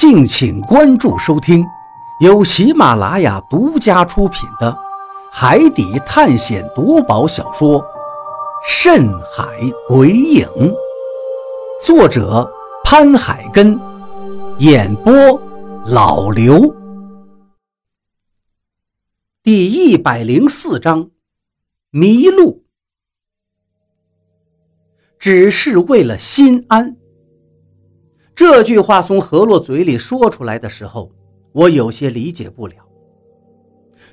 敬请关注收听，由喜马拉雅独家出品的《海底探险夺宝小说》《深海鬼影》，作者潘海根，演播老刘。第一百零四章，迷路，只是为了心安。这句话从何洛嘴里说出来的时候，我有些理解不了。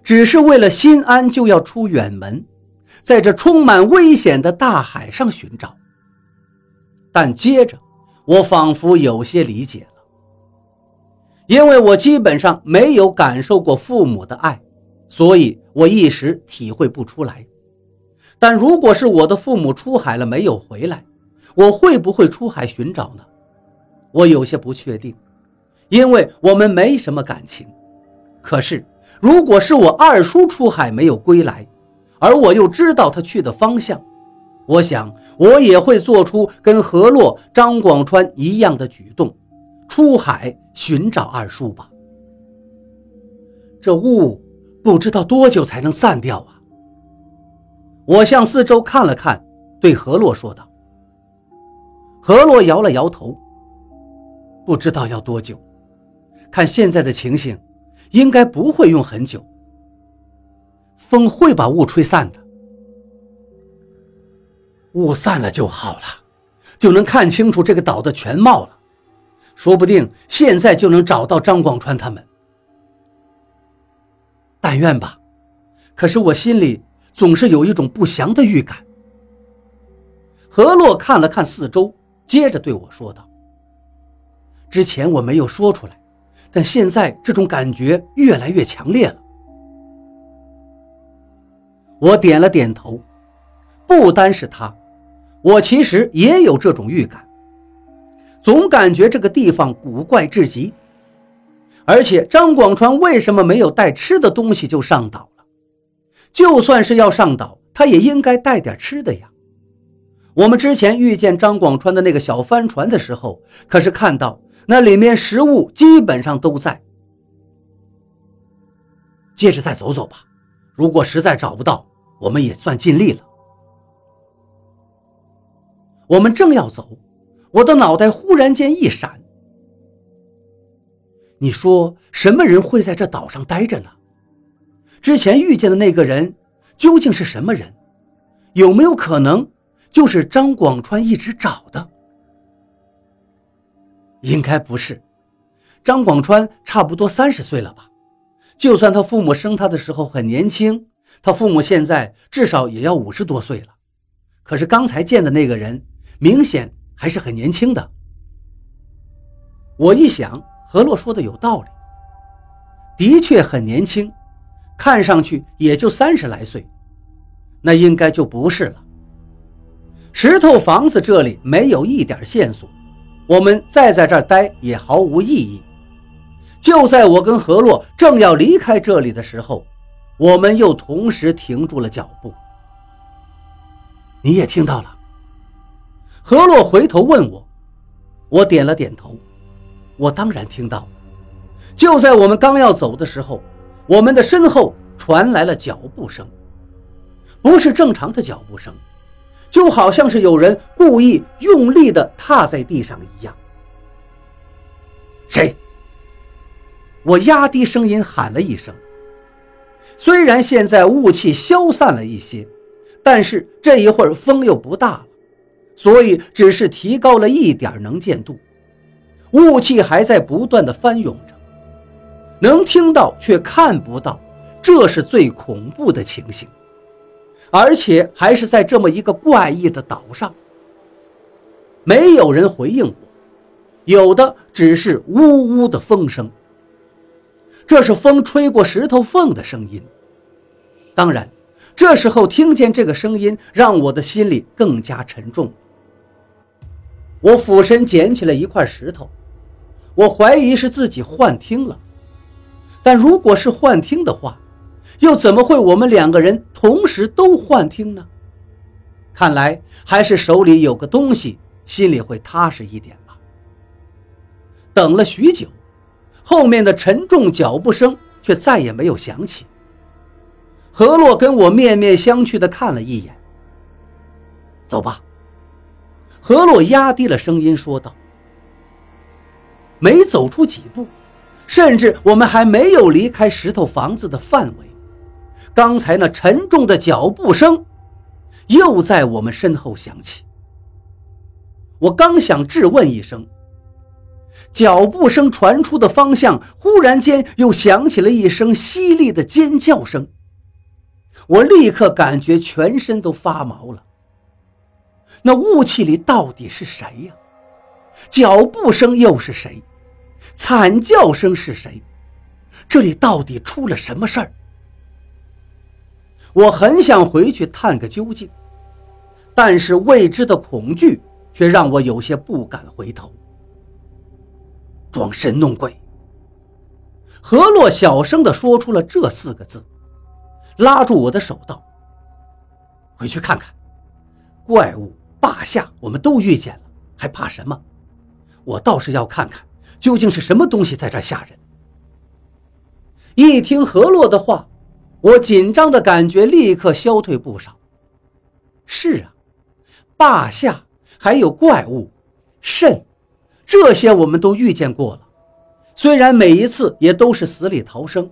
只是为了心安，就要出远门，在这充满危险的大海上寻找。但接着，我仿佛有些理解了，因为我基本上没有感受过父母的爱，所以我一时体会不出来。但如果是我的父母出海了没有回来，我会不会出海寻找呢？我有些不确定，因为我们没什么感情。可是，如果是我二叔出海没有归来，而我又知道他去的方向，我想我也会做出跟何洛、张广川一样的举动，出海寻找二叔吧。这雾不知道多久才能散掉啊！我向四周看了看，对何洛说道。何洛摇了摇头。不知道要多久，看现在的情形，应该不会用很久。风会把雾吹散的，雾散了就好了，就能看清楚这个岛的全貌了。说不定现在就能找到张广川他们。但愿吧，可是我心里总是有一种不祥的预感。何洛看了看四周，接着对我说道。之前我没有说出来，但现在这种感觉越来越强烈了。我点了点头，不单是他，我其实也有这种预感，总感觉这个地方古怪至极。而且张广川为什么没有带吃的东西就上岛了？就算是要上岛，他也应该带点吃的呀。我们之前遇见张广川的那个小帆船的时候，可是看到。那里面食物基本上都在。接着再走走吧，如果实在找不到，我们也算尽力了。我们正要走，我的脑袋忽然间一闪。你说什么人会在这岛上待着呢？之前遇见的那个人究竟是什么人？有没有可能就是张广川一直找的？应该不是，张广川差不多三十岁了吧？就算他父母生他的时候很年轻，他父母现在至少也要五十多岁了。可是刚才见的那个人，明显还是很年轻的。我一想，何洛说的有道理，的确很年轻，看上去也就三十来岁，那应该就不是了。石头房子这里没有一点线索。我们再在这儿待也毫无意义。就在我跟何洛正要离开这里的时候，我们又同时停住了脚步。你也听到了？何洛回头问我，我点了点头。我当然听到。就在我们刚要走的时候，我们的身后传来了脚步声，不是正常的脚步声。就好像是有人故意用力地踏在地上一样。谁？我压低声音喊了一声。虽然现在雾气消散了一些，但是这一会儿风又不大了，所以只是提高了一点能见度。雾气还在不断的翻涌着，能听到却看不到，这是最恐怖的情形。而且还是在这么一个怪异的岛上，没有人回应我，有的只是呜呜的风声。这是风吹过石头缝的声音。当然，这时候听见这个声音，让我的心里更加沉重。我俯身捡起了一块石头，我怀疑是自己幻听了，但如果是幻听的话。又怎么会我们两个人同时都幻听呢？看来还是手里有个东西，心里会踏实一点吧。等了许久，后面的沉重脚步声却再也没有响起。何洛跟我面面相觑地看了一眼，走吧。何洛压低了声音说道。没走出几步，甚至我们还没有离开石头房子的范围，刚才那沉重的脚步声又在我们身后响起。我刚想质问一声。脚步声传出的方向，忽然间又响起了一声犀利的尖叫声。我立刻感觉全身都发毛了。那雾气里到底是谁呀？脚步声又是谁？惨叫声是谁？这里到底出了什么事儿？我很想回去探个究竟，但是未知的恐惧却让我有些不敢回头。装神弄鬼！何洛小声地说出了这四个字，拉住我的手道：“回去看看，怪物、霸下，我们都遇见了，还怕什么？我倒是要看看，究竟是什么东西在这吓人。”一听何洛的话，我紧张的感觉立刻消退不少。是啊，霸下还有怪物，甚。这些我们都遇见过了，虽然每一次也都是死里逃生，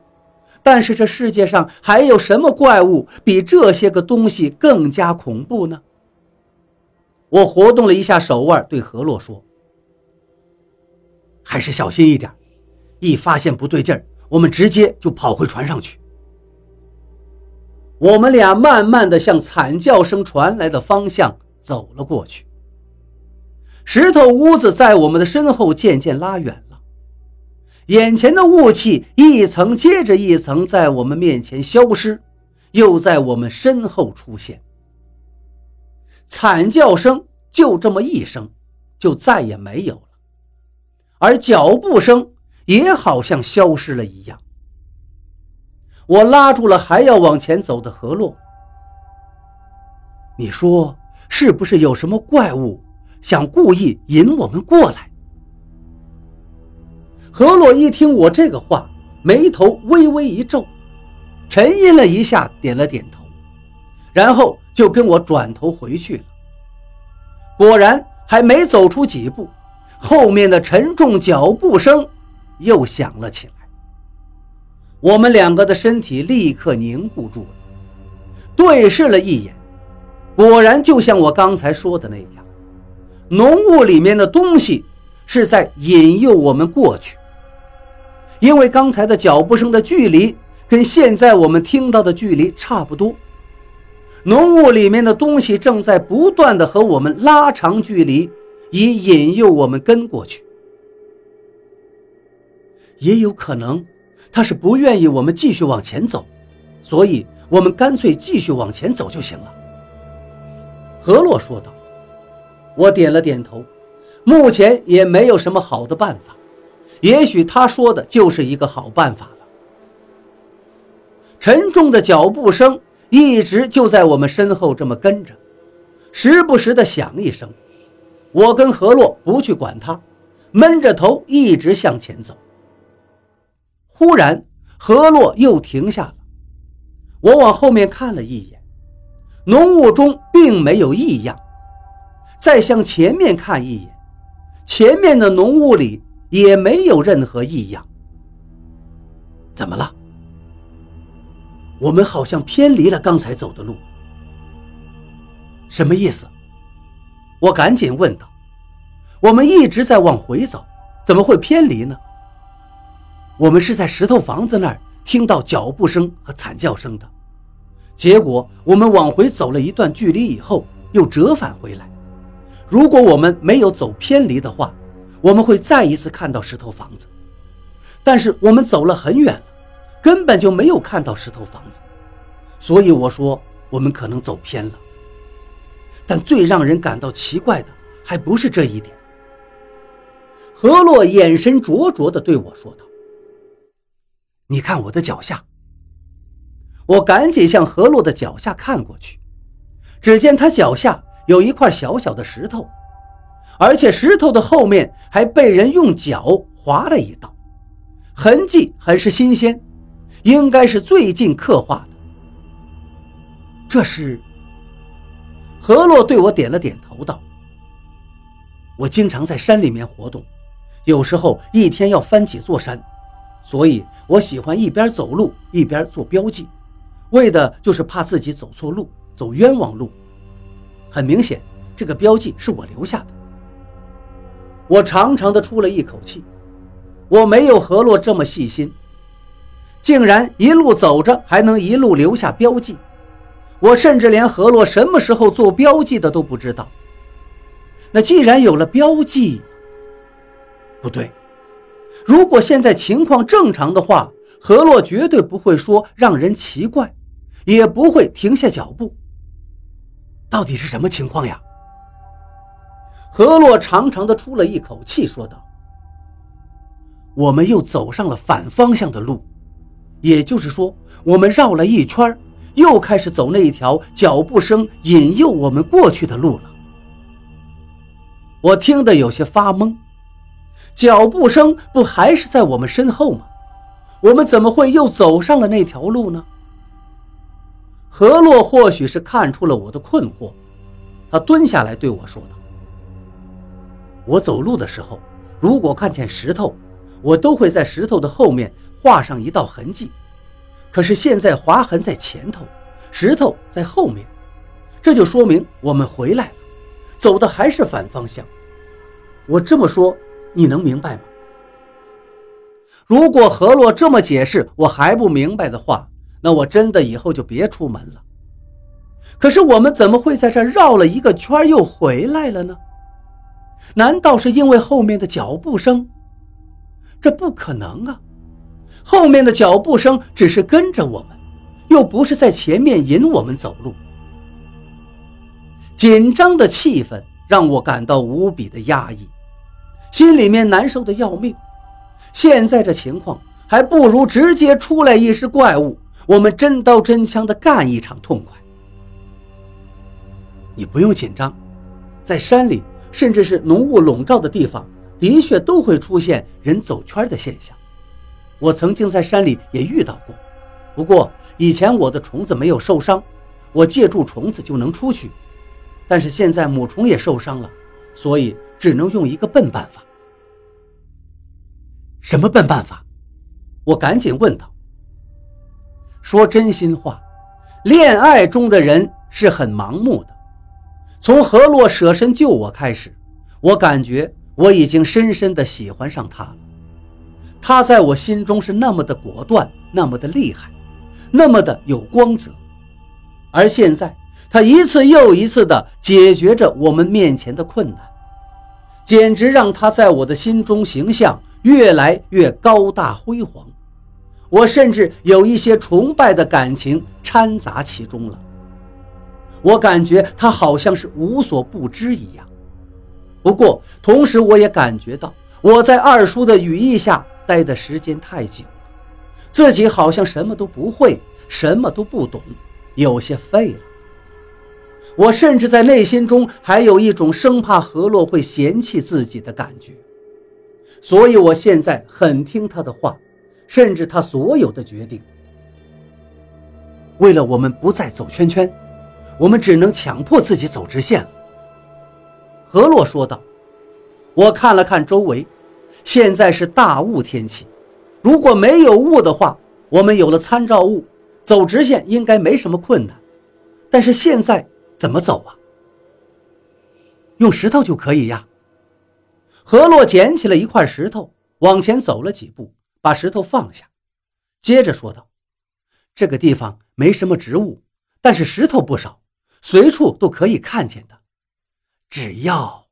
但是这世界上还有什么怪物比这些个东西更加恐怖呢？我活动了一下手腕，对何洛说：“还是小心一点，一发现不对劲儿，我们直接就跑回船上去。”我们俩慢慢的向惨叫声传来的方向走了过去。石头屋子在我们的身后渐渐拉远了，眼前的雾气一层接着一层在我们面前消失，又在我们身后出现。惨叫声就这么一声，就再也没有了，而脚步声也好像消失了一样。我拉住了还要往前走的何洛，你说是不是有什么怪物？想故意引我们过来。何洛一听我这个话，眉头微微一皱，沉吟了一下，点了点头，然后就跟我转头回去了。果然，还没走出几步，后面的沉重脚步声又响了起来。我们两个的身体立刻凝固住了，对视了一眼，果然就像我刚才说的那样。浓雾里面的东西是在引诱我们过去，因为刚才的脚步声的距离跟现在我们听到的距离差不多。浓雾里面的东西正在不断的和我们拉长距离，以引诱我们跟过去。也有可能，他是不愿意我们继续往前走，所以我们干脆继续往前走就行了。”何洛说道。我点了点头，目前也没有什么好的办法，也许他说的就是一个好办法了。沉重的脚步声一直就在我们身后这么跟着，时不时的响一声。我跟何洛不去管他，闷着头一直向前走。忽然，河洛又停下了，我往后面看了一眼，浓雾中并没有异样。再向前面看一眼，前面的浓雾里也没有任何异样。怎么了？我们好像偏离了刚才走的路。什么意思？我赶紧问道。我们一直在往回走，怎么会偏离呢？我们是在石头房子那儿听到脚步声和惨叫声的，结果我们往回走了一段距离以后，又折返回来。如果我们没有走偏离的话，我们会再一次看到石头房子。但是我们走了很远了，根本就没有看到石头房子，所以我说我们可能走偏了。但最让人感到奇怪的还不是这一点。何洛眼神灼灼地对我说道：“你看我的脚下。”我赶紧向何洛的脚下看过去，只见他脚下。有一块小小的石头，而且石头的后面还被人用脚划了一道，痕迹很是新鲜，应该是最近刻画的。这是。何洛对我点了点头，道：“我经常在山里面活动，有时候一天要翻几座山，所以我喜欢一边走路一边做标记，为的就是怕自己走错路，走冤枉路。很明显，这个标记是我留下的。”我长长的出了一口气，我没有何洛这么细心，竟然一路走着还能一路留下标记。我甚至连何洛什么时候做标记的都不知道。那既然有了标记，不对，如果现在情况正常的话，何洛绝对不会说让人奇怪，也不会停下脚步。到底是什么情况呀？何洛长长的出了一口气，说道：“我们又走上了反方向的路，也就是说，我们绕了一圈又开始走那一条脚步声引诱我们过去的路了。我听得有些发懵，脚步声不还是在我们身后吗？我们怎么会又走上了那条路呢？何洛或许是看出了我的困惑，他蹲下来对我说道：“我走路的时候，如果看见石头，我都会在石头的后面画上一道痕迹。”可是现在划痕在前头，石头在后面，这就说明我们回来了，走的还是反方向。我这么说，你能明白吗？如果何洛这么解释我还不明白的话，那我真的以后就别出门了。可是我们怎么会在这绕了一个圈又回来了呢？难道是因为后面的脚步声？这不可能啊！后面的脚步声只是跟着我们，又不是在前面引我们走路。紧张的气氛让我感到无比的压抑，心里面难受的要命。现在这情况，还不如直接出来一只怪物，我们真刀真枪的干一场痛快。你不用紧张，在山里，甚至是浓雾笼罩的地方，的确都会出现人走圈的现象。我曾经在山里也遇到过，不过以前我的虫子没有受伤，我借助虫子就能出去。但是现在母虫也受伤了，所以只能用一个笨办法。什么笨办法？我赶紧问道。说真心话，恋爱中的人是很盲目的。从何洛舍身救我开始，我感觉我已经深深的喜欢上他了。他在我心中是那么的果断，那么的厉害，那么的有光泽，而现在他一次又一次的解决着我们面前的困难，简直让他在我的心中形象越来越高大辉煌。我甚至有一些崇拜的感情掺杂其中了。我感觉他好像是无所不知一样，不过同时我也感觉到我在二叔的羽翼下。待的时间太久，自己好像什么都不会，什么都不懂，有些废了。我甚至在内心中还有一种生怕何洛会嫌弃自己的感觉，所以我现在很听他的话，甚至他所有的决定。为了我们不再走圈圈，我们只能强迫自己走直线了。”何洛说道。我看了看周围。现在是大雾天气，如果没有雾的话，我们有了参照物，走直线应该没什么困难。但是现在怎么走啊？用石头就可以呀。何洛捡起了一块石头，往前走了几步，把石头放下，接着说道：“这个地方没什么植物，但是石头不少，随处都可以看见的。只要……”